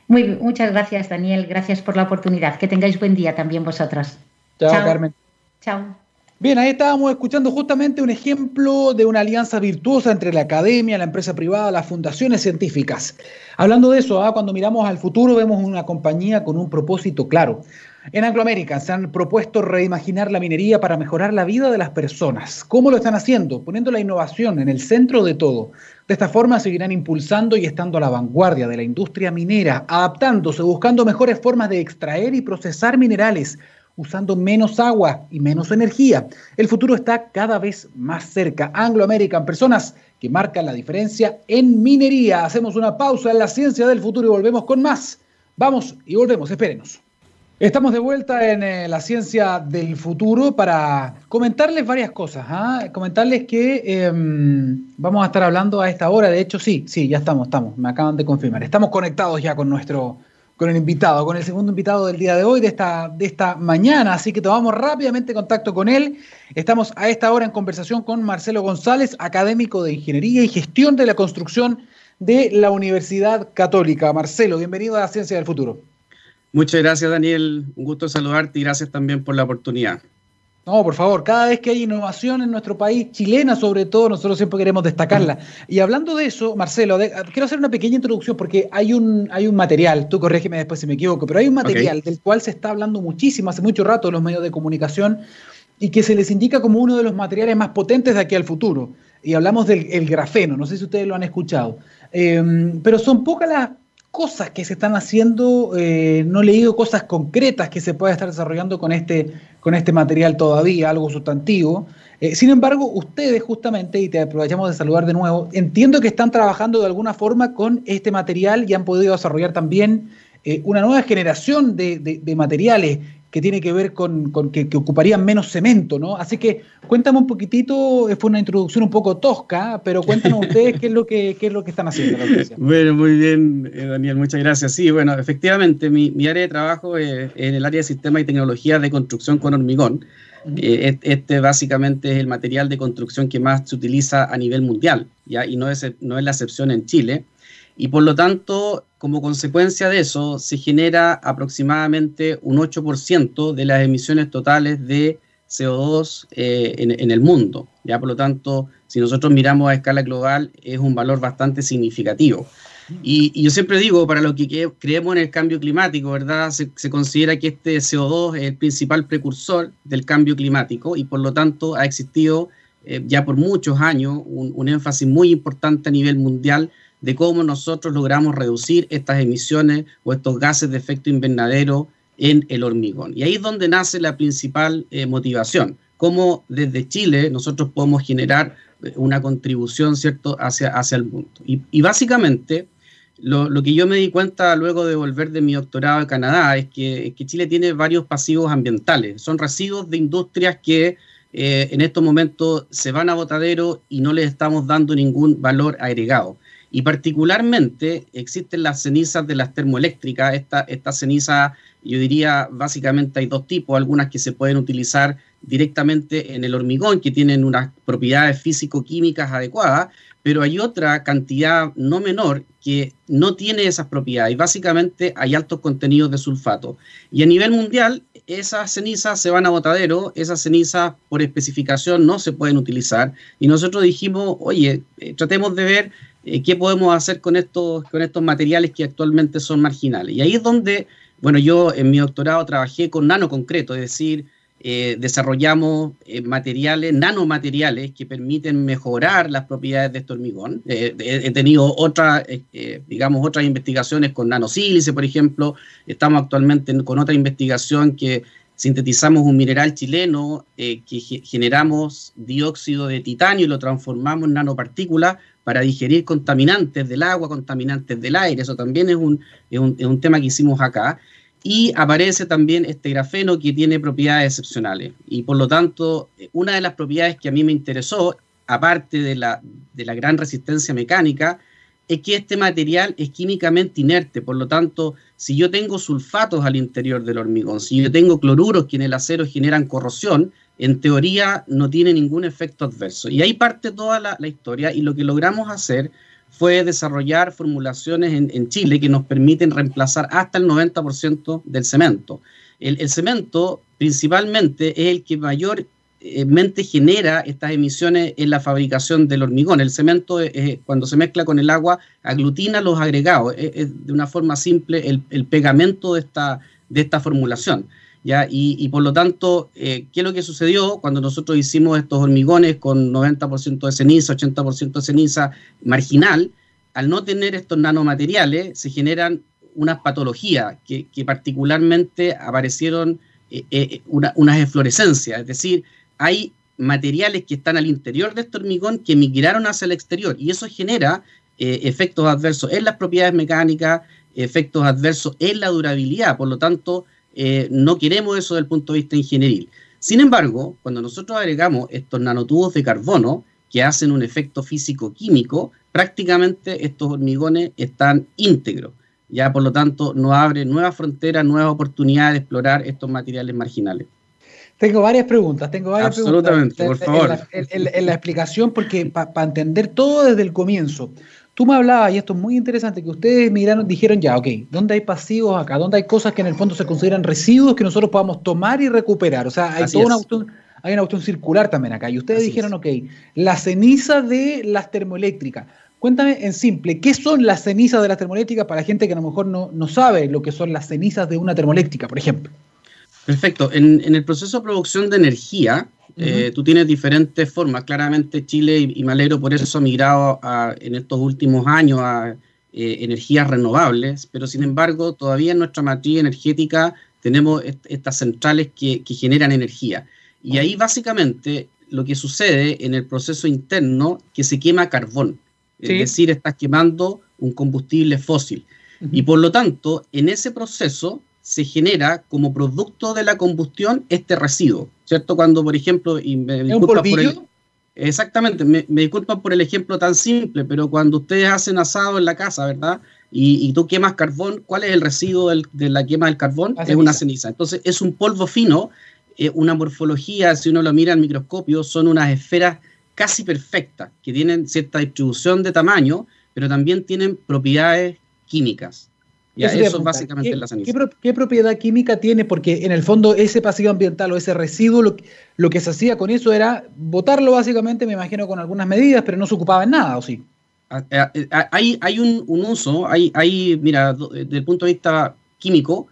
Muy, muchas gracias, Daniel. Gracias por la oportunidad. Que tengáis buen día también vosotras. Chao, Carmen. Chao. Bien, ahí estábamos escuchando justamente un ejemplo de una alianza virtuosa entre la academia, la empresa privada, las fundaciones científicas. Hablando de eso, ah, cuando miramos al futuro vemos una compañía con un propósito claro. En Anglo American se han propuesto reimaginar la minería para mejorar la vida de las personas. ¿Cómo lo están haciendo? Poniendo la innovación en el centro de todo. De esta forma seguirán impulsando y estando a la vanguardia de la industria minera, adaptándose, buscando mejores formas de extraer y procesar minerales, usando menos agua y menos energía. El futuro está cada vez más cerca. Anglo American, personas que marcan la diferencia en minería. Hacemos una pausa en la ciencia del futuro y volvemos con más. Vamos y volvemos, espérenos. Estamos de vuelta en eh, la ciencia del futuro para comentarles varias cosas. ¿ah? Comentarles que em, vamos a estar hablando a esta hora. De hecho, sí, sí, ya estamos, estamos. Me acaban de confirmar. Estamos conectados ya con nuestro, con el invitado, con el segundo invitado del día de hoy, de esta, de esta mañana. Así que tomamos rápidamente contacto con él. Estamos a esta hora en conversación con Marcelo González, académico de Ingeniería y Gestión de la Construcción de la Universidad Católica. Marcelo, bienvenido a la Ciencia del Futuro. Muchas gracias, Daniel. Un gusto saludarte y gracias también por la oportunidad. No, por favor, cada vez que hay innovación en nuestro país, chilena sobre todo, nosotros siempre queremos destacarla. Y hablando de eso, Marcelo, quiero hacer una pequeña introducción porque hay un, hay un material, tú corrígeme después si me equivoco, pero hay un material del cual se está hablando muchísimo hace mucho rato en los medios de comunicación y que se les indica como uno de los materiales más potentes de aquí al futuro. Y hablamos del grafeno, no sé si ustedes lo han escuchado. Eh, pero son pocas las cosas que se están haciendo, eh, no he leído cosas concretas que se pueda estar desarrollando con este, con este material todavía, algo sustantivo. Eh, sin embargo, ustedes justamente, y te aprovechamos de saludar de nuevo, entiendo que están trabajando de alguna forma con este material y han podido desarrollar también eh, una nueva generación de, de materiales que tiene que ver con, que, ocuparían menos cemento, ¿no? Así que cuéntame un poquitito, fue una introducción un poco tosca, pero (laughs) cuéntanos ustedes qué es lo que, es lo que están haciendo. bueno, muy bien, eh, Daniel, muchas gracias. Sí, bueno, efectivamente, mi, área de trabajo es en el área de sistemas y tecnología de construcción con hormigón. Eh, este básicamente es el material de construcción que más se utiliza a nivel mundial, ¿ya? y no es, no es la excepción en Chile. Y por lo tanto, como consecuencia de eso, se genera aproximadamente un 8% de las emisiones totales de CO2 eh, en, el mundo. Ya por lo tanto, si nosotros miramos a escala global, es un valor bastante significativo. Y, yo siempre digo, para los que creemos en el cambio climático, ¿verdad? Se, considera que este CO2 es el principal precursor del cambio climático y por lo tanto ha existido eh, ya por muchos años un, un énfasis muy importante a nivel mundial de cómo nosotros logramos reducir estas emisiones o estos gases de efecto invernadero en el hormigón. Y ahí es donde nace la principal eh, motivación, cómo desde Chile nosotros podemos generar eh, una contribución ¿cierto? Hacia, hacia el mundo. Y, básicamente lo, que yo me di cuenta luego de volver de mi doctorado en Canadá es que, Chile tiene varios pasivos ambientales, son residuos de industrias que eh, en estos momentos se van a botadero y no les estamos dando ningún valor agregado. Y particularmente existen las cenizas de las termoeléctricas. Esta, esta ceniza, yo diría, básicamente hay dos tipos, algunas que se pueden utilizar directamente en el hormigón, que tienen unas propiedades físico-químicas adecuadas, pero hay otra cantidad no menor que no tiene esas propiedades y básicamente hay altos contenidos de sulfato. Y a nivel mundial, esas cenizas se van a botadero, esas cenizas por especificación no se pueden utilizar y nosotros dijimos, oye, eh, tratemos de ver eh, qué podemos hacer con estos, con estos materiales que actualmente son marginales. Y ahí es donde, bueno, yo en mi doctorado trabajé con nano concreto, es decir, eh, desarrollamos eh, materiales, nanomateriales que permiten mejorar las propiedades de este hormigón. He tenido otras, digamos, otras investigaciones con nanosílice, por ejemplo. Estamos actualmente con otra investigación que sintetizamos un mineral chileno que generamos dióxido de titanio y lo transformamos en nanopartículas para digerir contaminantes del agua, contaminantes del aire. Eso también es un, es un, es un tema que hicimos acá y aparece también este grafeno que tiene propiedades excepcionales. Y por lo tanto, una de las propiedades que a mí me interesó, aparte de la, de la gran resistencia mecánica, es que este material es químicamente inerte. Por lo tanto, si yo tengo sulfatos al interior del hormigón, si yo tengo cloruros que en el acero generan corrosión, en teoría no tiene ningún efecto adverso. Y ahí parte toda la, historia y lo que logramos hacer fue desarrollar formulaciones en, Chile que nos permiten reemplazar hasta el 90% del cemento. El, cemento principalmente es el que mayormente genera estas emisiones en la fabricación del hormigón. El cemento, cuando se mezcla con el agua, aglutina los agregados. Es, de una forma simple el, pegamento de esta, de esta formulación. ¿ya? Y, por lo tanto, eh, ¿qué es lo que sucedió cuando nosotros hicimos estos hormigones con 90% de ceniza, 80% de ceniza marginal? Al no tener estos nanomateriales, se generan unas patologías que, particularmente aparecieron eh, eh, unas eflorescencias, es decir, hay materiales que están al interior de este hormigón que migraron hacia el exterior y eso genera efectos adversos en las propiedades mecánicas, efectos adversos en la durabilidad, por lo tanto, eh, no queremos eso desde el punto de vista ingenieril. Sin embargo, cuando nosotros agregamos estos nanotubos de carbono que hacen un efecto físico-químico, prácticamente estos hormigones están íntegros. Ya, por lo tanto, nos abre nuevas fronteras, nuevas oportunidades de explorar estos materiales marginales. Tengo varias preguntas, tengo varias Absolutamente, por favor. En la, explicación, porque para entender todo desde el comienzo, Tú me hablabas, y esto es muy interesante, que ustedes miraron, dijeron ya, ok, ¿dónde hay pasivos acá? ¿Dónde hay cosas que en el fondo se consideran residuos que nosotros podamos tomar y recuperar? O sea, hay toda una cuestión, hay una cuestión circular también acá. Y ustedes dijeron, ok, la ceniza de las termoeléctricas. Cuéntame en simple, ¿qué son las cenizas de las termoeléctricas para gente que a lo mejor no, no sabe lo que son las cenizas de una termoeléctrica, por ejemplo? Perfecto. En, en el proceso de producción de energía, eh, tú tienes diferentes formas. Claramente Chile, y, me alegro por eso, ha migrado en estos últimos años a eh, energías renovables, pero sin embargo todavía en nuestra matriz energética tenemos estas centrales que, generan energía. Y ahí básicamente lo que sucede en el proceso interno que se quema carbón. Es decir, estás quemando un combustible fósil. Y por lo tanto, en ese proceso se genera como producto de la combustión este residuo, ¿cierto? Cuando, por ejemplo, y me disculpan por el, Exactamente, me, disculpan por el ejemplo tan simple, pero cuando ustedes hacen asado en la casa, ¿verdad? Y, tú quemas carbón, ¿cuál es el residuo de la quema del carbón? es una ceniza. Entonces, es un polvo fino, eh, una morfología, si uno lo mira al microscopio, son unas esferas casi perfectas, que tienen cierta distribución de tamaño, pero también tienen propiedades químicas. Ya, eso, básicamente ¿Qué, la ceniza. ¿qué, propiedad química tiene? Porque en el fondo ese pasivo ambiental o ese residuo, lo, que se hacía con eso era botarlo básicamente, me imagino, con algunas medidas, pero no se ocupaba en nada, ¿o sí? Ah, eh, eh, ah, hay, hay un, uso, hay, hay, mira, desde el punto de vista químico,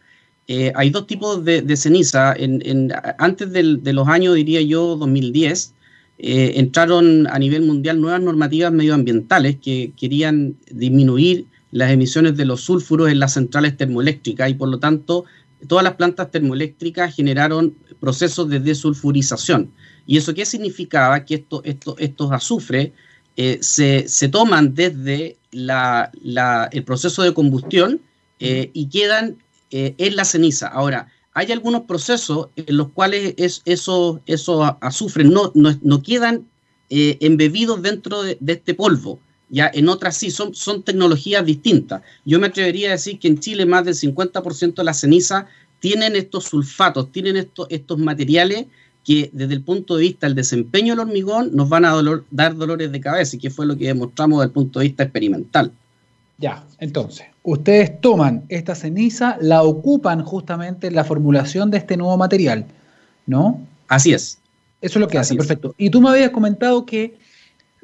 eh, hay dos tipos de, ceniza. En, antes de los años, diría yo, 2010, entraron a nivel mundial nuevas normativas medioambientales que querían disminuir las emisiones de los sulfuros en las centrales termoeléctricas y por lo tanto todas las plantas termoeléctricas generaron procesos de desulfurización. ¿Y eso qué significaba? Que esto, esto, estos azufres eh, se, toman desde la, el proceso de combustión eh, y quedan eh, en la ceniza. Ahora, hay algunos procesos en los cuales es, esos, azufres no, no, quedan embebidos dentro de, de, este polvo ya en otras sí, son, son tecnologías distintas. Yo me atrevería a decir que en Chile más del 50% de la ceniza tienen estos sulfatos, tienen estos, estos materiales que desde el punto de vista del desempeño del hormigón nos van a dar dolores de cabeza y que fue lo que demostramos desde el punto de vista experimental. Ya, entonces, ustedes toman esta ceniza, la ocupan justamente en la formulación de este nuevo material, ¿no? Así es. Eso es lo que hace, perfecto. Y tú me habías comentado que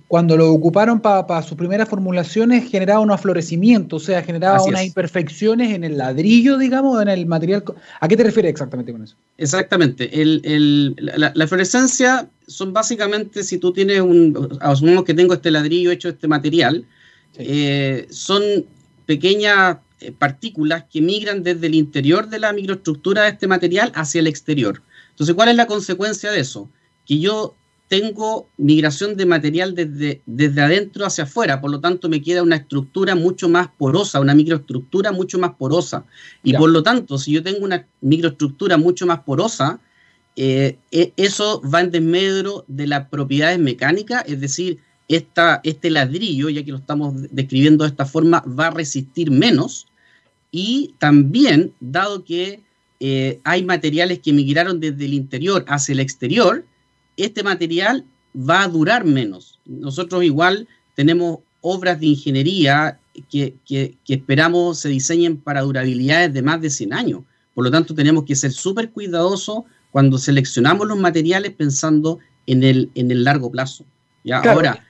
cuando lo ocuparon para sus primeras formulaciones generaba un aflorecimiento, o sea, generaba unas imperfecciones en el ladrillo, digamos, en el material. ¿A qué te refieres exactamente con eso? Exactamente. la, fluorescencia son básicamente, si tú tienes un, asumimos que tengo este ladrillo hecho de este material, eh, son pequeñas eh, partículas que migran desde el interior de la microestructura de este material hacia el exterior. Entonces, ¿cuál es la consecuencia de eso? Que yo tengo migración de material desde, desde adentro hacia afuera, por lo tanto me queda una estructura mucho más porosa, una microestructura mucho más porosa. Y por lo tanto, si yo tengo una microestructura mucho más porosa, eh, e, eso va en desmedro de las propiedades mecánicas, es decir, esta, este ladrillo, ya que lo estamos describiendo de esta forma, va a resistir menos. Y también, dado que eh, hay materiales que migraron desde el interior hacia el exterior, este material va a durar menos. Nosotros igual tenemos obras de ingeniería que, esperamos se diseñen para durabilidades de más de 100 años. Por lo tanto, tenemos que ser súper cuidadosos cuando seleccionamos los materiales pensando en el, en el largo plazo. ¿ya? Ahora,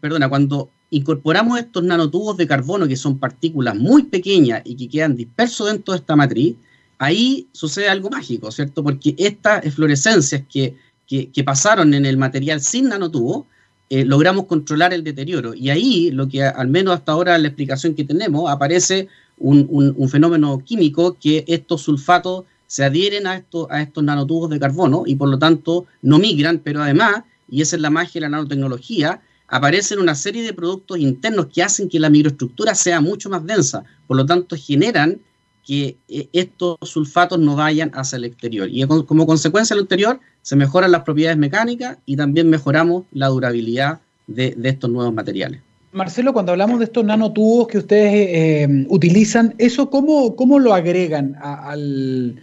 perdona, cuando incorporamos estos nanotubos de carbono, que son partículas muy pequeñas y que quedan dispersos dentro de esta matriz, ahí sucede algo mágico, ¿cierto? Porque estas fluorescencias que que, pasaron en el material sin nanotubo, eh, logramos controlar el deterioro. Y ahí, lo que al menos hasta ahora la explicación que tenemos, aparece un, fenómeno químico que estos sulfatos se adhieren a, a estos nanotubos de carbono y por lo tanto no migran, pero además, y esa es la magia de la nanotecnología, aparecen una serie de productos internos que hacen que la microestructura sea mucho más densa, por lo tanto generan que eh, estos sulfatos no vayan hacia el exterior. Y como consecuencia de lo anterior, se mejoran las propiedades mecánicas y también mejoramos la durabilidad de, estos nuevos materiales. Marcelo, cuando hablamos de estos nanotubos que ustedes eh, utilizan, ¿eso cómo, cómo lo agregan al,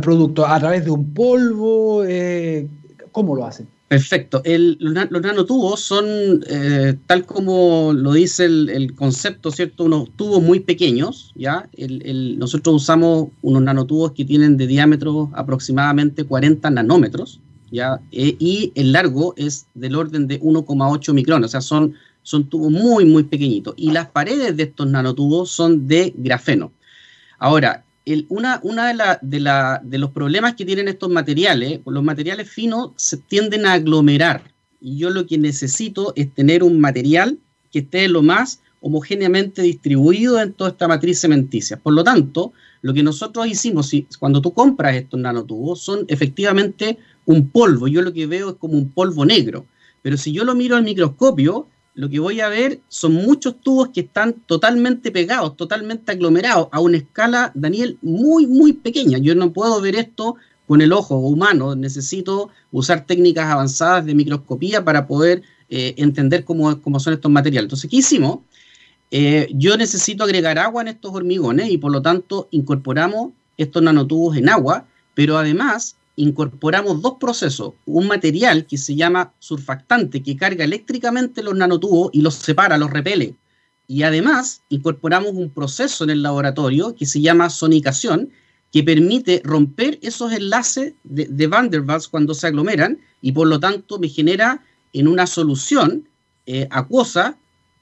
producto? ¿A través de un polvo? Eh, ¿Cómo lo hacen? Perfecto. los, nanotubos son, eh, tal como lo dice el, concepto, ¿cierto? Unos tubos muy pequeños, ¿ya? nosotros usamos unos nanotubos que tienen de diámetro aproximadamente 40 nanómetros, ¿ya? E, y el largo es del orden de 1,8 micrones, o sea, son, son tubos muy, muy pequeñitos. Y las paredes de estos nanotubos son de grafeno. Ahora, una, una de, de, los problemas que tienen estos materiales, los materiales finos se tienden a aglomerar. Y yo lo que necesito es tener un material que esté lo más homogéneamente distribuido en toda esta matriz cementicia. Por lo tanto, lo que nosotros hicimos, si, cuando tú compras estos nanotubos, son efectivamente un polvo. Yo lo que veo es como un polvo negro. Pero si yo lo miro al microscopio, lo que voy a ver son muchos tubos que están totalmente pegados, totalmente aglomerados, a una escala, Daniel, muy, muy pequeña. Yo no puedo ver esto con el ojo humano, necesito usar técnicas avanzadas de microscopía para poder eh, entender cómo, cómo, son estos materiales. Entonces, ¿qué hicimos? Eh, yo necesito agregar agua en estos hormigones y por lo tanto incorporamos estos nanotubos en agua, pero además incorporamos dos procesos, un material que se llama surfactante, que carga eléctricamente los nanotubos y los separa, los repele. Y además incorporamos un proceso en el laboratorio que se llama sonicación, que permite romper esos enlaces de, Van der Waals cuando se aglomeran y por lo tanto me genera en una solución eh, acuosa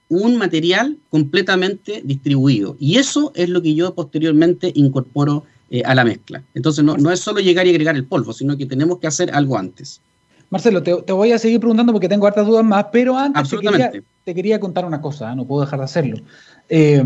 un material completamente distribuido. Y eso es lo que yo posteriormente incorporo eh, a la mezcla. Entonces no, es solo llegar y agregar el polvo, sino que tenemos que hacer algo antes. Marcelo, te, voy a seguir preguntando porque tengo hartas dudas más, pero antes te quería, contar una cosa, ¿eh? no puedo dejar de hacerlo. Eh,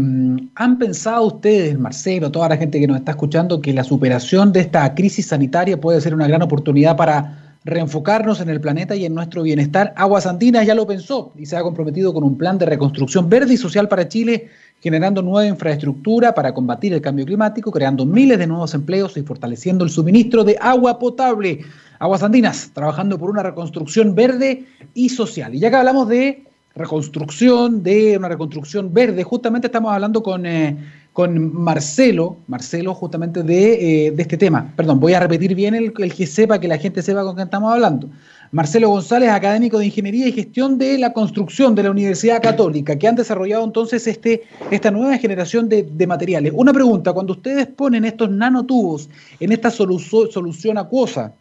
¿Han pensado ustedes, Marcelo, toda la gente que nos está escuchando, que la superación de esta crisis sanitaria puede ser una gran oportunidad para reenfocarnos en el planeta y en nuestro bienestar? Aguas Andinas ya lo pensó y se ha comprometido con un plan de reconstrucción verde y social para Chile generando nueva infraestructura para combatir el cambio climático, creando miles de nuevos empleos y fortaleciendo el suministro de agua potable. Aguas Andinas, trabajando por una reconstrucción verde y social. Y ya que hablamos de reconstrucción, de una reconstrucción verde. Justamente estamos hablando con, eh, con Marcelo, Marcelo justamente de, de, este tema. Perdón, voy a repetir bien el, el, que sepa, que la gente sepa con qué estamos hablando. Marcelo González, académico de Ingeniería y Gestión de la Construcción de la Universidad Católica, que han desarrollado entonces este, esta nueva generación de, materiales. Una pregunta, cuando ustedes ponen estos nanotubos en esta solu solución acuosa,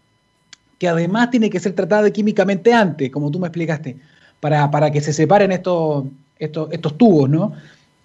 que además tiene que ser tratada químicamente antes, como tú me explicaste, para, para que se separen estos, estos tubos, ¿no?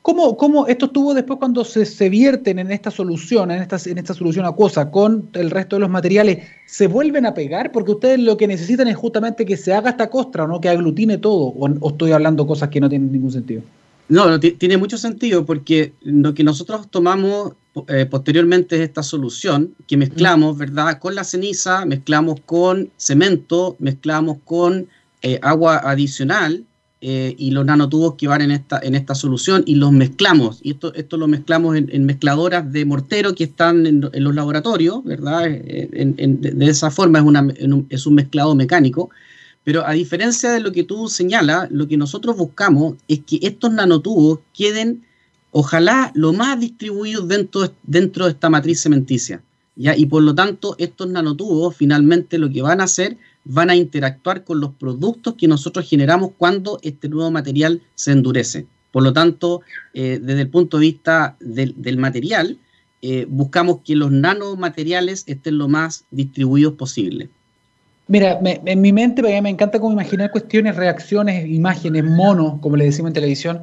¿Cómo, ¿Cómo, estos tubos después cuando se, vierten en esta solución, en esta, en esta solución acuosa con el resto de los materiales, se vuelven a pegar? Porque ustedes lo que necesitan es justamente que se haga esta costra, ¿no? Que aglutine todo, o, o estoy hablando cosas que no tienen ningún sentido. No, no tiene mucho sentido porque lo que nosotros tomamos eh, posteriormente es esta solución que mezclamos, ¿verdad? Con la ceniza, mezclamos con cemento, mezclamos con eh, agua adicional eh, y los nanotubos que van en esta, en esta solución y los mezclamos. Y esto, esto lo mezclamos en, en mezcladoras de mortero que están en, en los laboratorios, ¿verdad? de esa forma es, una, un, es un mezclado mecánico. Pero a diferencia de lo que tú señalas, lo que nosotros buscamos es que estos nanotubos queden, ojalá, lo más distribuidos dentro, dentro de esta matriz cementicia. ¿ya? Y por lo tanto, estos nanotubos finalmente lo que van a hacer van a interactuar con los productos que nosotros generamos cuando este nuevo material se endurece. Por lo tanto, eh, desde el punto de vista del, del material, eh, buscamos que los nanomateriales estén lo más distribuidos posible. Mira, me, en mi mente me encanta como imaginar cuestiones, reacciones, imágenes, monos, como le decimos en televisión.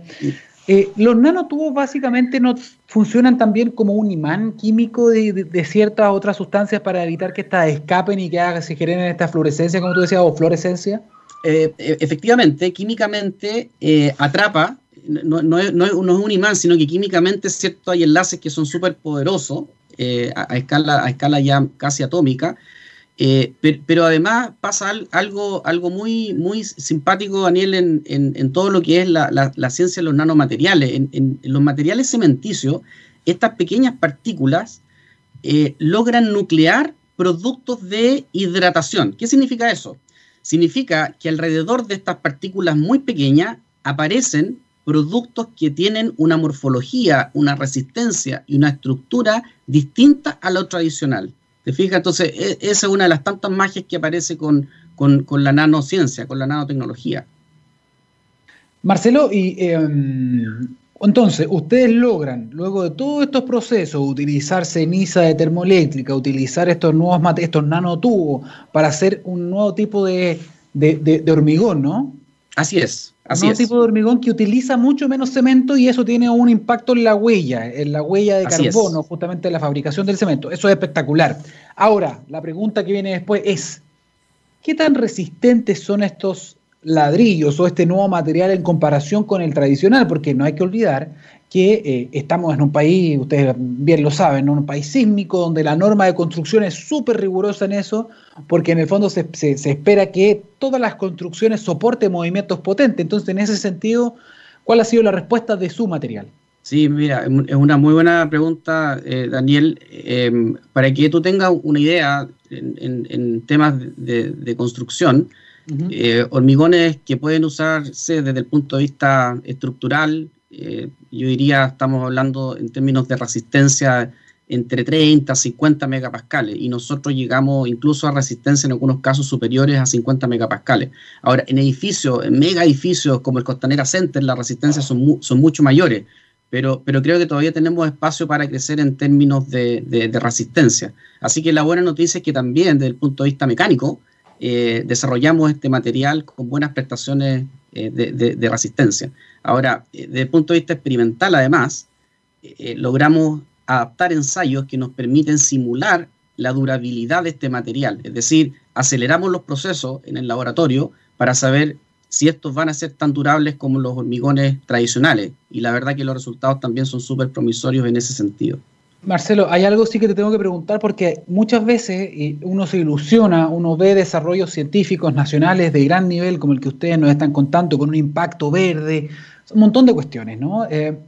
Eh, los nanotubos básicamente no funcionan también como un imán químico de, de, ciertas otras sustancias para evitar que estas escapen y que se generen esta fluorescencia, como tú decías, o fluorescencia. Eh, efectivamente, químicamente eh, atrapa, no, no, no, es, un imán, sino que químicamente cierto, hay enlaces que son súper poderosos eh, a, escala, a escala ya casi atómica eh, pero, además pasa algo, algo muy, muy simpático, Daniel, en, en, en todo lo que es la, la, ciencia de los nanomateriales. En, en, los materiales cementicios, estas pequeñas partículas eh, logran nuclear productos de hidratación. ¿Qué significa eso? Significa que alrededor de estas partículas muy pequeñas aparecen productos que tienen una morfología, una resistencia y una estructura distinta a lo tradicional. ¿Te fijas? Entonces, e, esa es una de las tantas magias que aparece con, con, con la nanociencia, con la nanotecnología. Marcelo, y eh, entonces, ustedes logran, luego de todos estos procesos, utilizar ceniza de termoeléctrica, utilizar estos nuevos estos nanotubos para hacer un nuevo tipo de, de, de, de hormigón, ¿no? Así es. Así un es. tipo de hormigón que utiliza mucho menos cemento y eso tiene un impacto en la huella, en la huella de Así carbono, es. justamente en la fabricación del cemento. Eso es espectacular. Ahora, la pregunta que viene después es, ¿qué tan resistentes son estos ladrillos o este nuevo material en comparación con el tradicional? Porque no hay que olvidar que eh, estamos en un país, ustedes bien lo saben, ¿no? un país sísmico donde la norma de construcción es súper rigurosa en eso, porque en el fondo se, se, se, espera que todas las construcciones soporten movimientos potentes. Entonces, en ese sentido, ¿cuál ha sido la respuesta de su material? Sí, mira, es una muy buena pregunta, eh, Daniel. Eh, para que tú tengas una idea en, en, en temas de, de construcción, uh -huh. eh, hormigones que pueden usarse desde el punto de vista estructural, eh, yo diría, estamos hablando en términos de resistencia entre 30 a 50 megapascales y nosotros llegamos incluso a resistencia en algunos casos superiores a 50 megapascales. Ahora, en edificios, en mega edificios como el Costanera Center, las resistencias son, mu son mucho mayores, pero, creo que todavía tenemos espacio para crecer en términos de, resistencia. Así que la buena noticia es que también desde el punto de vista mecánico, eh, desarrollamos este material con buenas prestaciones eh, de, resistencia. Ahora, eh, desde el punto de vista experimental, además, eh, logramos adaptar ensayos que nos permiten simular la durabilidad de este material. Es decir, aceleramos los procesos en el laboratorio para saber si estos van a ser tan durables como los hormigones tradicionales. Y la verdad que los resultados también son súper promisorios en ese sentido. Marcelo, hay algo sí que te tengo que preguntar porque muchas veces uno se ilusiona, uno ve desarrollos científicos nacionales de gran nivel como el que ustedes nos están contando, con un impacto verde, un montón de cuestiones, ¿no? Eh,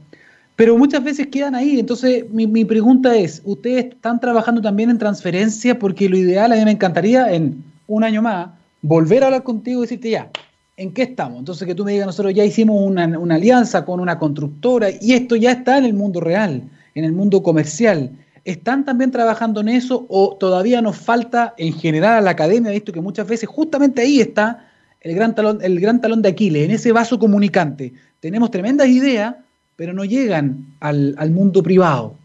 pero muchas veces quedan ahí. Entonces, mi, pregunta es, ¿ustedes están trabajando también en transferencia? Porque lo ideal a mí me encantaría en un año más volver a hablar contigo y decirte ya, ¿en qué estamos? Entonces que tú me digas, nosotros ya hicimos una alianza con una constructora y esto ya está en el mundo real, en el mundo comercial. ¿Están también trabajando en eso o todavía nos falta en general a la academia, visto que muchas veces justamente ahí está el gran talón, el gran talón de Aquiles, en ese vaso comunicante? Tenemos tremendas ideas, pero no llegan al, al mundo privado.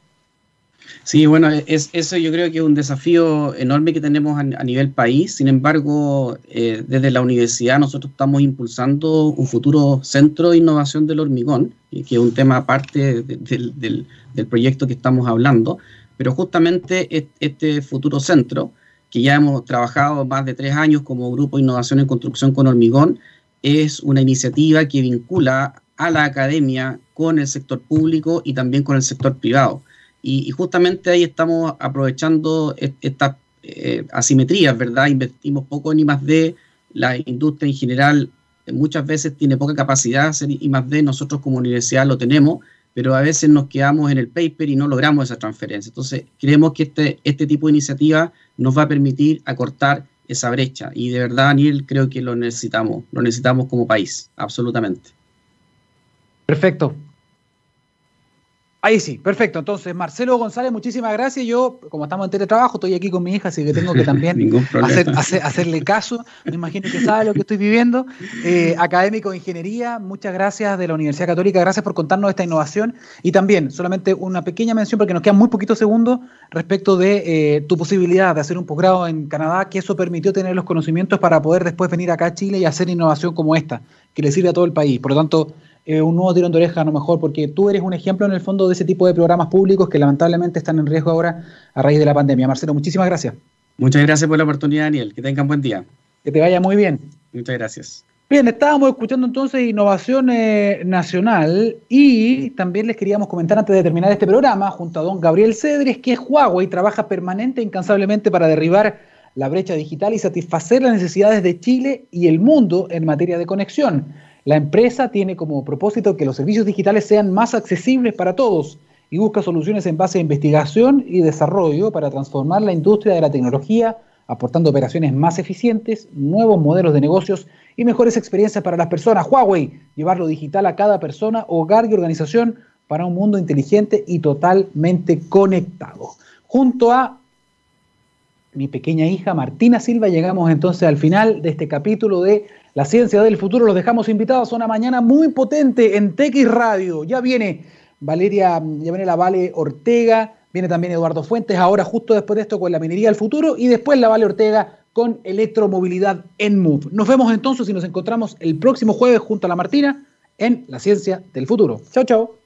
Sí, bueno, es, eso yo creo que es un desafío enorme que tenemos a, nivel país. Sin embargo, eh, desde la universidad nosotros estamos impulsando un futuro centro de innovación del hormigón, que es un tema aparte del, del proyecto que estamos hablando. Pero justamente este futuro centro, que ya hemos trabajado más de tres años como Grupo de Innovación en Construcción con Hormigón, es una iniciativa que vincula a la academia con el sector público y también con el sector privado. Y, justamente ahí estamos aprovechando estas eh, asimetrías, ¿verdad? Invertimos poco en I+D, la industria en general muchas veces tiene poca capacidad de hacer I+D, nosotros como universidad lo tenemos, pero a veces nos quedamos en el paper y no logramos esa transferencia. Entonces, creemos que este, este tipo de iniciativa nos va a permitir acortar esa brecha y de verdad, Daniel, creo que lo necesitamos, lo necesitamos como país, absolutamente. Perfecto. Ahí sí, perfecto. Entonces, Marcelo González, muchísimas gracias. Yo, como estamos en teletrabajo, estoy aquí con mi hija, así que tengo que (laughs) también hacerle caso. Me imagino que sabe lo que estoy viviendo. Eh, académico de Ingeniería, muchas gracias de la Universidad Católica. Gracias por contarnos esta innovación. Y también, solamente una pequeña mención, porque nos quedan muy poquitos segundos, respecto de eh, tu posibilidad de hacer un posgrado en Canadá, que eso permitió tener los conocimientos para poder después venir acá a Chile y hacer innovación como esta, que le sirve a todo el país. Por lo tanto, eh, un nuevo tirón de oreja a lo mejor, porque tú eres un ejemplo en el fondo de ese tipo de programas públicos que lamentablemente están en riesgo ahora a raíz de la pandemia. Marcelo, muchísimas gracias. Muchas gracias por la oportunidad, Daniel. Que tengan buen día. Que te vaya muy bien. Muchas gracias. Bien, estábamos escuchando entonces Innovación eh, Nacional y también les queríamos comentar antes de terminar este programa, junto a don Gabriel Cedres, que es Huawei, trabaja permanente e incansablemente para derribar la brecha digital y satisfacer las necesidades de Chile y el mundo en materia de conexión. La empresa tiene como propósito que los servicios digitales sean más accesibles para todos y busca soluciones en base a investigación y desarrollo para transformar la industria de la tecnología, aportando operaciones más eficientes, nuevos modelos de negocios y mejores experiencias para las personas. Huawei, llevar lo digital a cada persona, hogar y organización para un mundo inteligente y totalmente conectado. Junto a mi pequeña hija Martina Silva, llegamos entonces al final de este capítulo de la ciencia del futuro. Los dejamos invitados a una mañana muy potente en TX Radio. Ya viene Valeria, ya viene la Vale Ortega, viene también Eduardo Fuentes, ahora justo después de esto con la minería del futuro y después la Vale Ortega con electromovilidad en Move. Nos vemos entonces y nos encontramos el próximo jueves junto a la Martina en la ciencia del futuro. Chao, chao.